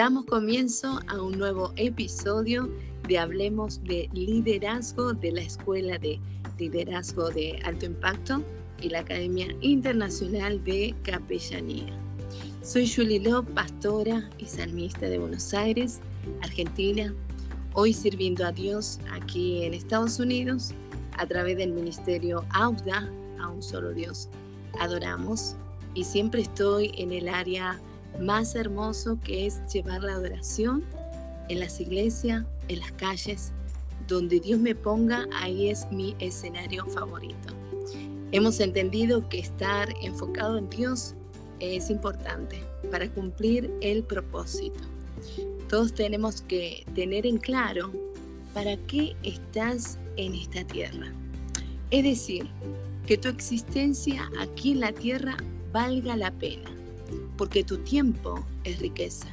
Damos comienzo a un nuevo episodio de Hablemos de Liderazgo de la Escuela de Liderazgo de Alto Impacto y la Academia Internacional de Capellanía. Soy Julie Lop, pastora y salmista de Buenos Aires, Argentina, hoy sirviendo a Dios aquí en Estados Unidos a través del ministerio AUDA, a un solo Dios. Adoramos y siempre estoy en el área más hermoso que es llevar la adoración en las iglesias, en las calles, donde Dios me ponga, ahí es mi escenario favorito. Hemos entendido que estar enfocado en Dios es importante para cumplir el propósito. Todos tenemos que tener en claro para qué estás en esta tierra. Es decir, que tu existencia aquí en la tierra valga la pena porque tu tiempo es riqueza.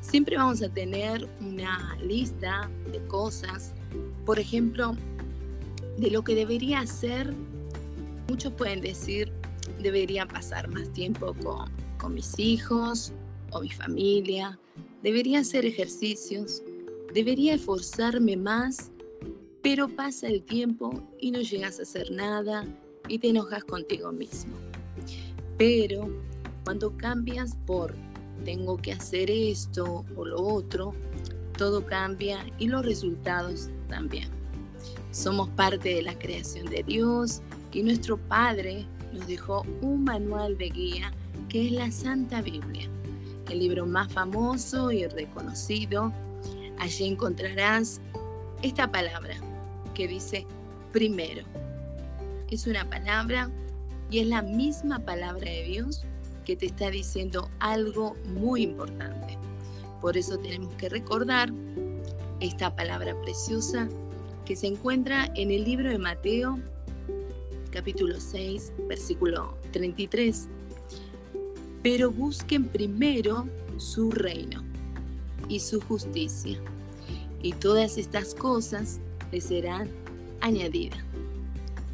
Siempre vamos a tener una lista de cosas, por ejemplo, de lo que debería hacer. Muchos pueden decir, debería pasar más tiempo con, con mis hijos o mi familia, debería hacer ejercicios, debería esforzarme más, pero pasa el tiempo y no llegas a hacer nada y te enojas contigo mismo. Pero cuando cambias por tengo que hacer esto o lo otro, todo cambia y los resultados también. Somos parte de la creación de Dios y nuestro Padre nos dejó un manual de guía que es la Santa Biblia, el libro más famoso y reconocido. Allí encontrarás esta palabra que dice primero. Es una palabra y es la misma palabra de Dios que te está diciendo algo muy importante. Por eso tenemos que recordar esta palabra preciosa que se encuentra en el libro de Mateo, capítulo 6, versículo 33. Pero busquen primero su reino y su justicia, y todas estas cosas les serán añadidas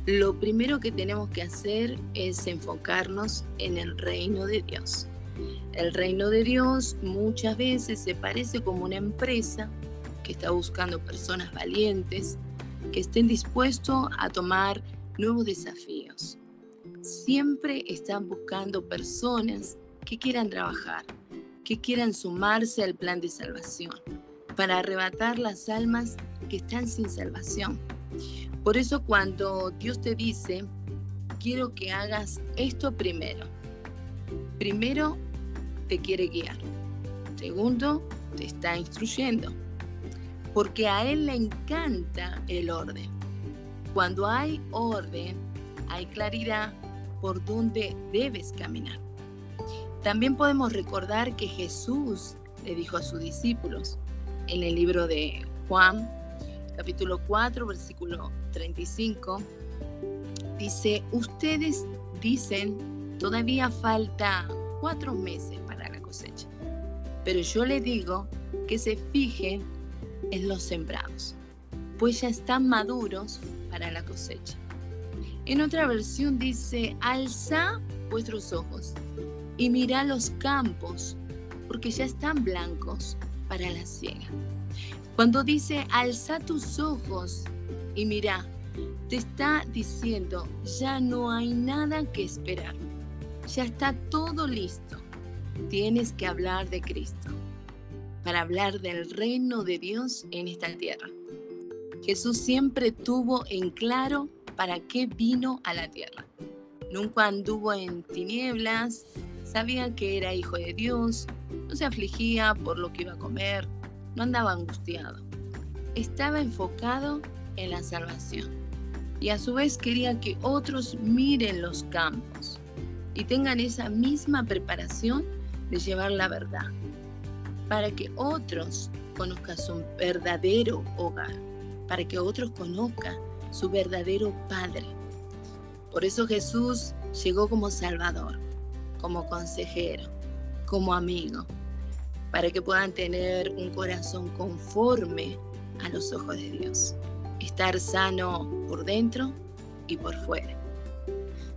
lo primero que tenemos que hacer es enfocarnos en el reino de Dios. El reino de Dios muchas veces se parece como una empresa que está buscando personas valientes, que estén dispuestos a tomar nuevos desafíos. Siempre están buscando personas que quieran trabajar, que quieran sumarse al plan de salvación, para arrebatar las almas que están sin salvación por eso cuando Dios te dice, quiero que hagas esto primero, primero te quiere guiar, segundo te está instruyendo, porque a Él le encanta el orden. Cuando hay orden, hay claridad por dónde debes caminar. También podemos recordar que Jesús le dijo a sus discípulos en el libro de Juan, capítulo 4, versículo 35, dice, ustedes dicen, todavía falta cuatro meses para la cosecha, pero yo le digo que se fijen en los sembrados, pues ya están maduros para la cosecha. En otra versión dice, alza vuestros ojos y mira los campos, porque ya están blancos para la siega. Cuando dice, alza tus ojos y mira, te está diciendo, ya no hay nada que esperar. Ya está todo listo. Tienes que hablar de Cristo para hablar del reino de Dios en esta tierra. Jesús siempre tuvo en claro para qué vino a la tierra. Nunca anduvo en tinieblas, sabía que era hijo de Dios, no se afligía por lo que iba a comer, no andaba angustiado. Estaba enfocado en la salvación y a su vez quería que otros miren los campos y tengan esa misma preparación de llevar la verdad. para que otros conozcan su verdadero hogar, para que otros conozcan su verdadero Padre. Por eso Jesús llegó como Salvador, como consejero, como amigo, para que puedan tener un corazón conforme a los ojos de Dios, estar sano por dentro y por fuera.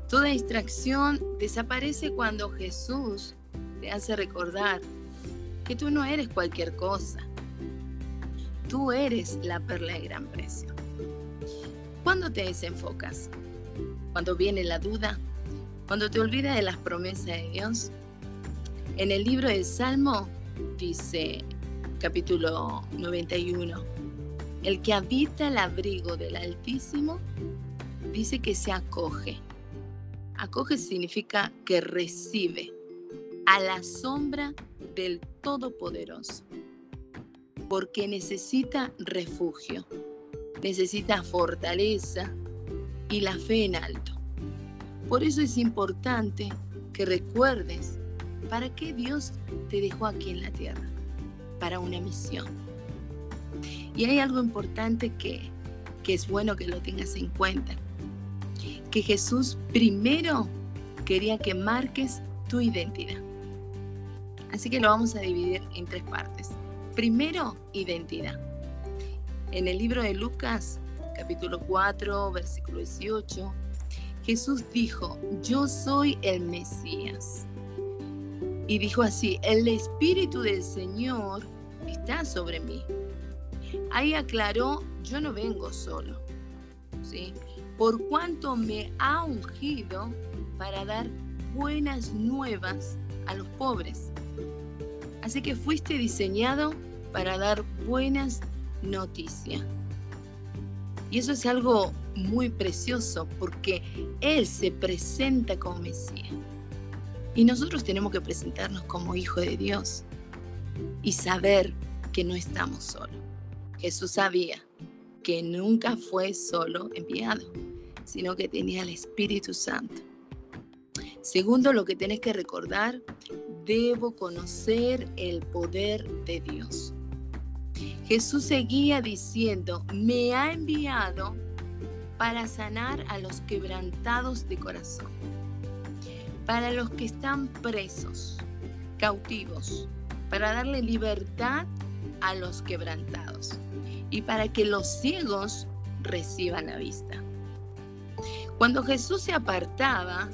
Toda distracción desaparece cuando Jesús te hace recordar que tú no eres cualquier cosa. Tú eres la perla de gran precio. ¿Cuándo te desenfocas? Cuando viene la duda, cuando te olvidas de las promesas de Dios. En el libro del Salmo dice, capítulo 91, el que habita el abrigo del Altísimo dice que se acoge. Acoge significa que recibe a la sombra del Todopoderoso, porque necesita refugio, necesita fortaleza y la fe en alto. Por eso es importante que recuerdes para qué Dios te dejó aquí en la tierra, para una misión. Y hay algo importante que, que es bueno que lo tengas en cuenta, que Jesús primero quería que marques tu identidad. Así que lo vamos a dividir en tres partes. Primero, identidad. En el libro de Lucas, capítulo 4, versículo 18, Jesús dijo, yo soy el Mesías. Y dijo así, el Espíritu del Señor está sobre mí. Ahí aclaró, yo no vengo solo, ¿sí? Por cuanto me ha ungido para dar buenas nuevas a los pobres. Así que fuiste diseñado para dar buenas noticias. Y eso es algo muy precioso porque Él se presenta como Mesías. Y nosotros tenemos que presentarnos como hijo de Dios y saber que no estamos solos. Jesús sabía que nunca fue solo enviado, sino que tenía el Espíritu Santo. Segundo, lo que tenés que recordar, debo conocer el poder de Dios. Jesús seguía diciendo, me ha enviado para sanar a los quebrantados de corazón, para los que están presos, cautivos, para darle libertad a los quebrantados y para que los ciegos reciban la vista. Cuando Jesús se apartaba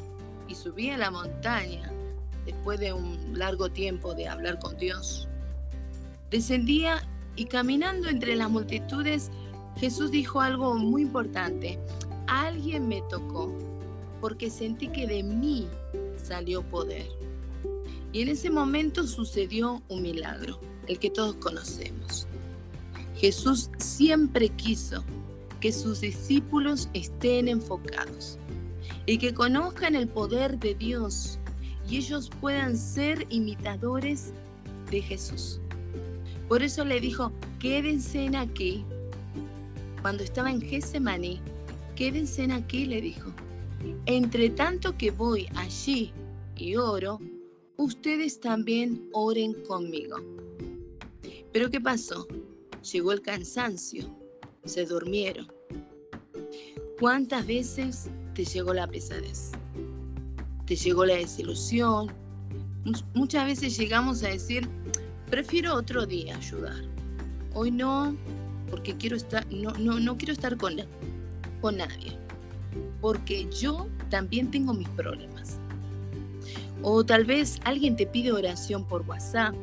y subía a la montaña, después de un largo tiempo de hablar con Dios, descendía y caminando entre las multitudes Jesús dijo algo muy importante. Alguien me tocó porque sentí que de mí salió poder. Y en ese momento sucedió un milagro, el que todos conocemos. Jesús siempre quiso que sus discípulos estén enfocados y que conozcan el poder de Dios y ellos puedan ser imitadores de Jesús. Por eso le dijo, quédense aquí cuando estaba en Getsemaní, quédense aquí, le dijo. Entre tanto que voy allí y oro, ustedes también oren conmigo. Pero ¿qué pasó? Llegó el cansancio, se durmieron. ¿Cuántas veces te llegó la pesadez? Te llegó la desilusión. Muchas veces llegamos a decir, prefiero otro día ayudar. Hoy no, porque quiero estar, no, no, no quiero estar con, con nadie, porque yo también tengo mis problemas. O tal vez alguien te pide oración por WhatsApp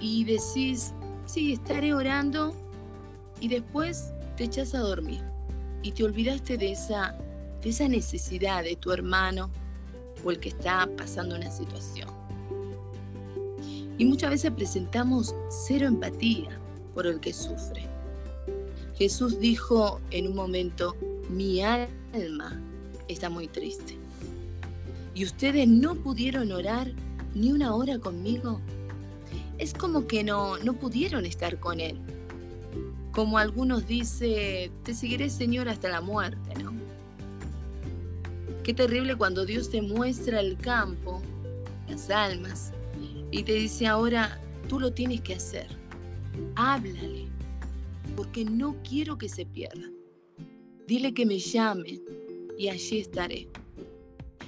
y decís, sí, estaré orando y después te echas a dormir y te olvidaste de esa, de esa necesidad de tu hermano o el que está pasando una situación. Y muchas veces presentamos cero empatía por el que sufre. Jesús dijo en un momento, mi alma está muy triste. ¿Y ustedes no pudieron orar ni una hora conmigo? Es como que no, no pudieron estar con Él. Como algunos dicen, te seguiré Señor hasta la muerte, ¿no? Qué terrible cuando Dios te muestra el campo, las almas, y te dice ahora, tú lo tienes que hacer. Háblale, porque no quiero que se pierda. Dile que me llame y allí estaré.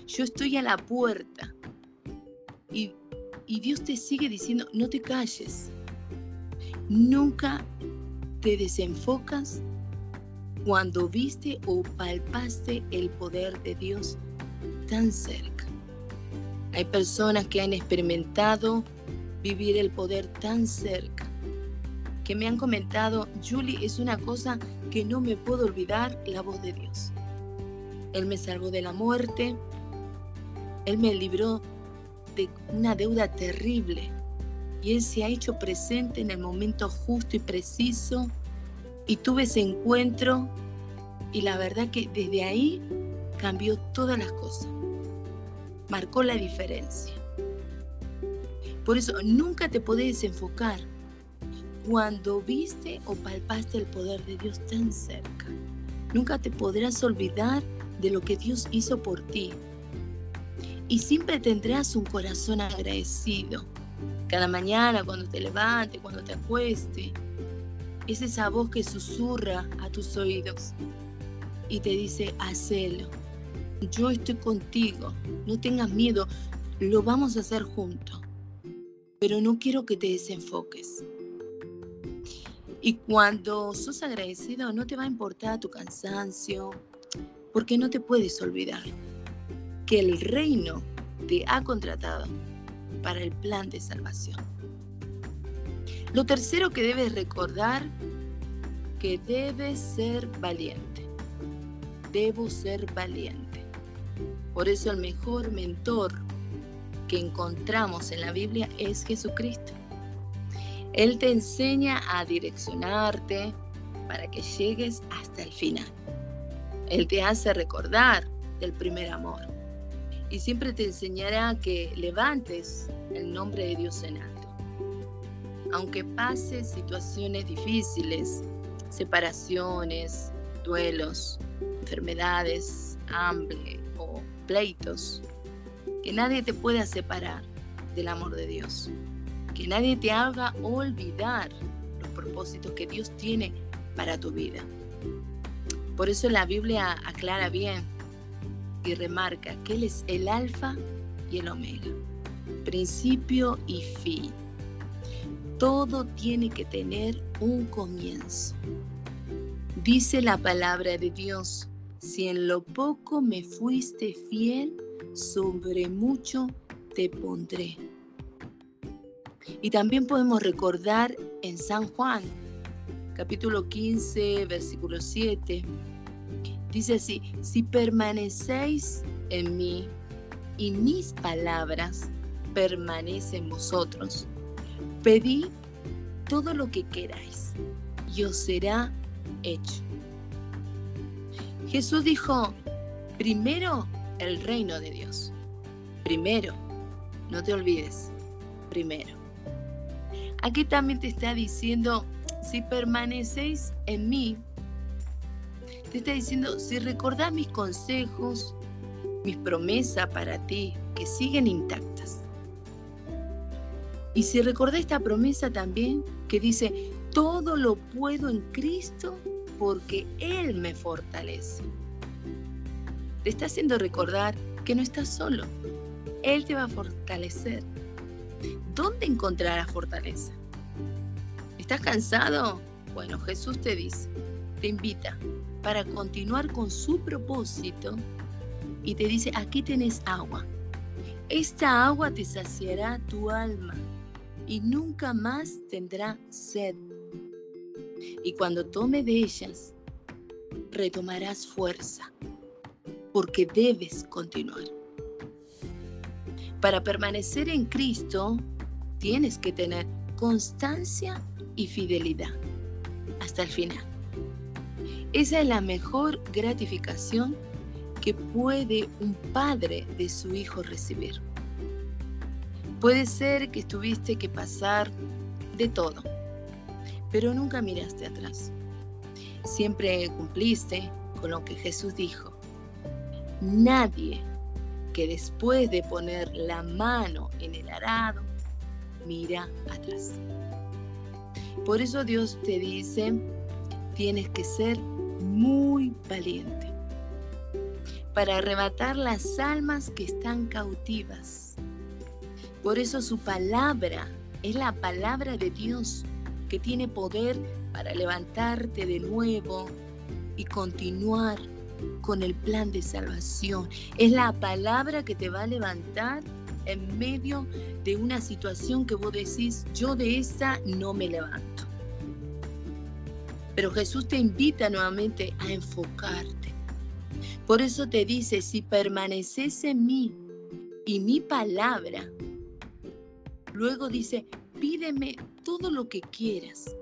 Yo estoy a la puerta y, y Dios te sigue diciendo, no te calles. Nunca te desenfocas cuando viste o palpaste el poder de Dios tan cerca. Hay personas que han experimentado vivir el poder tan cerca, que me han comentado, Julie, es una cosa que no me puedo olvidar, la voz de Dios. Él me salvó de la muerte, Él me libró de una deuda terrible. Y Él se ha hecho presente en el momento justo y preciso. Y tuve ese encuentro. Y la verdad que desde ahí cambió todas las cosas. Marcó la diferencia. Por eso nunca te podés enfocar cuando viste o palpaste el poder de Dios tan cerca. Nunca te podrás olvidar de lo que Dios hizo por ti. Y siempre tendrás un corazón agradecido. Cada mañana, cuando te levantes, cuando te acuestes, es esa voz que susurra a tus oídos y te dice, hacelo, yo estoy contigo, no tengas miedo, lo vamos a hacer juntos, pero no quiero que te desenfoques. Y cuando sos agradecido, no te va a importar tu cansancio, porque no te puedes olvidar que el reino te ha contratado para el plan de salvación. Lo tercero que debes recordar, que debes ser valiente. Debo ser valiente. Por eso el mejor mentor que encontramos en la Biblia es Jesucristo. Él te enseña a direccionarte para que llegues hasta el final. Él te hace recordar del primer amor y siempre te enseñará que levantes el nombre de Dios en alto. Aunque pases situaciones difíciles, separaciones, duelos, enfermedades, hambre, pleitos, que nadie te pueda separar del amor de Dios, que nadie te haga olvidar los propósitos que Dios tiene para tu vida. Por eso la Biblia aclara bien y remarca que Él es el alfa y el omega, principio y fin. Todo tiene que tener un comienzo. Dice la palabra de Dios si en lo poco me fuiste fiel, sobre mucho te pondré. Y también podemos recordar en San Juan, capítulo 15, versículo 7, dice así, si permanecéis en mí y mis palabras permanecen en vosotros, pedid todo lo que queráis y os será hecho. Jesús dijo, primero el reino de Dios. Primero, no te olvides, primero. Aquí también te está diciendo, si permanecéis en mí, te está diciendo, si recordás mis consejos, mis promesas para ti, que siguen intactas. Y si recordás esta promesa también, que dice, todo lo puedo en Cristo porque Él me fortalece. Te está haciendo recordar que no estás solo. Él te va a fortalecer. ¿Dónde encontrarás fortaleza? ¿Estás cansado? Bueno, Jesús te dice, te invita para continuar con su propósito y te dice, aquí tenés agua. Esta agua te saciará tu alma y nunca más tendrá sed y cuando tome de ellas, retomarás fuerza, porque debes continuar. Para permanecer en Cristo, tienes que tener constancia y fidelidad hasta el final. Esa es la mejor gratificación que puede un padre de su hijo recibir. Puede ser que tuviste que pasar de todo pero nunca miraste atrás. Siempre cumpliste con lo que Jesús dijo. Nadie que después de poner la mano en el arado mira atrás. Por eso Dios te dice, tienes que ser muy valiente para arrebatar las almas que están cautivas. Por eso su palabra es la palabra de Dios que tiene poder para levantarte de nuevo y continuar con el plan de salvación. Es la palabra que te va a levantar en medio de una situación que vos decís, yo de esa no me levanto. Pero Jesús te invita nuevamente a enfocarte. Por eso te dice, si permaneces en mí y mi palabra, luego dice, pídeme todo lo que quieras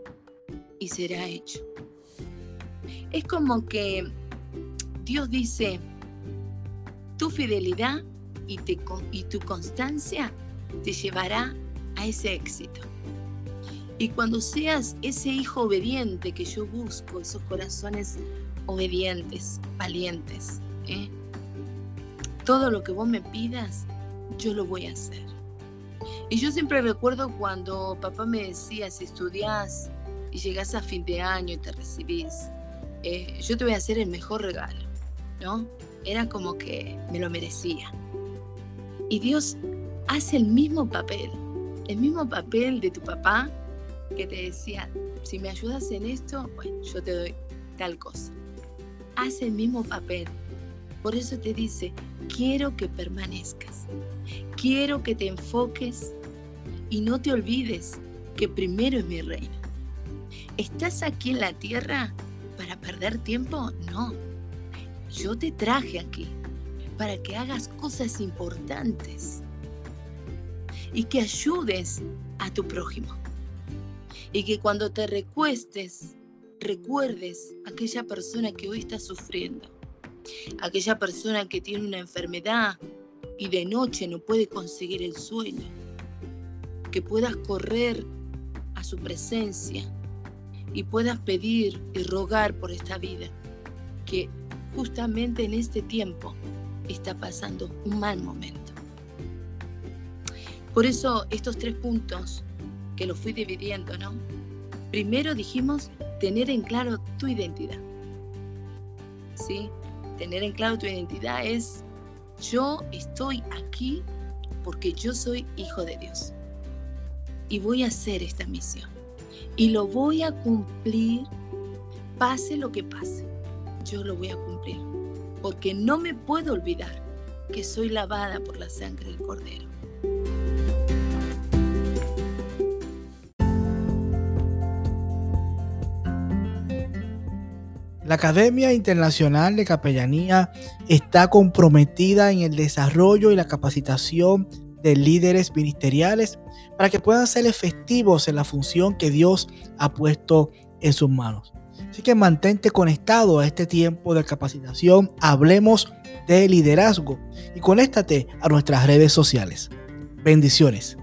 y será hecho. Es como que Dios dice, tu fidelidad y, tu constancia te llevará a ese éxito. Y cuando seas ese hijo obediente que yo busco, esos corazones obedientes, valientes, ¿eh? todo lo que vos me pidas, yo lo voy a hacer. Y yo siempre recuerdo cuando papá me decía, si estudias y llegas a fin de año y te recibís, eh, yo te voy a hacer el mejor regalo, Era como que me lo merecía. Y Dios hace el mismo papel, el mismo papel de tu papá que te decía, si me ayudas en esto, bueno, yo te doy tal cosa. Hace el mismo papel. Por eso te dice, quiero que permanezcas, quiero que te enfoques y no te olvides que primero es mi reino. ¿Estás aquí en la tierra para perder tiempo? No. Yo te traje aquí para que hagas cosas importantes y que ayudes a tu prójimo. Y que cuando te recuestes, recuerdes a aquella persona que hoy está sufriendo, aquella persona que tiene una enfermedad y de noche no puede conseguir el sueño, que puedas correr a su presencia y puedas pedir y rogar por esta vida, que justamente en este tiempo está pasando un mal momento. Por eso estos tres puntos que los fui dividiendo, ¿no? Primero dijimos tener en claro tu identidad. ¿Sí? Tener en claro tu identidad es yo estoy aquí porque yo soy hijo de Dios. Y voy a hacer esta misión. Y lo voy a cumplir pase lo que pase. Yo lo voy a cumplir porque no me puedo olvidar que soy lavada por la sangre del Cordero. La Academia Internacional de Capellanía está comprometida en el desarrollo y la capacitación de líderes ministeriales para que puedan ser efectivos en la función que Dios ha puesto en sus manos. Así que mantente conectado a este tiempo de capacitación. Hablemos de liderazgo y conéctate a nuestras redes sociales. Bendiciones.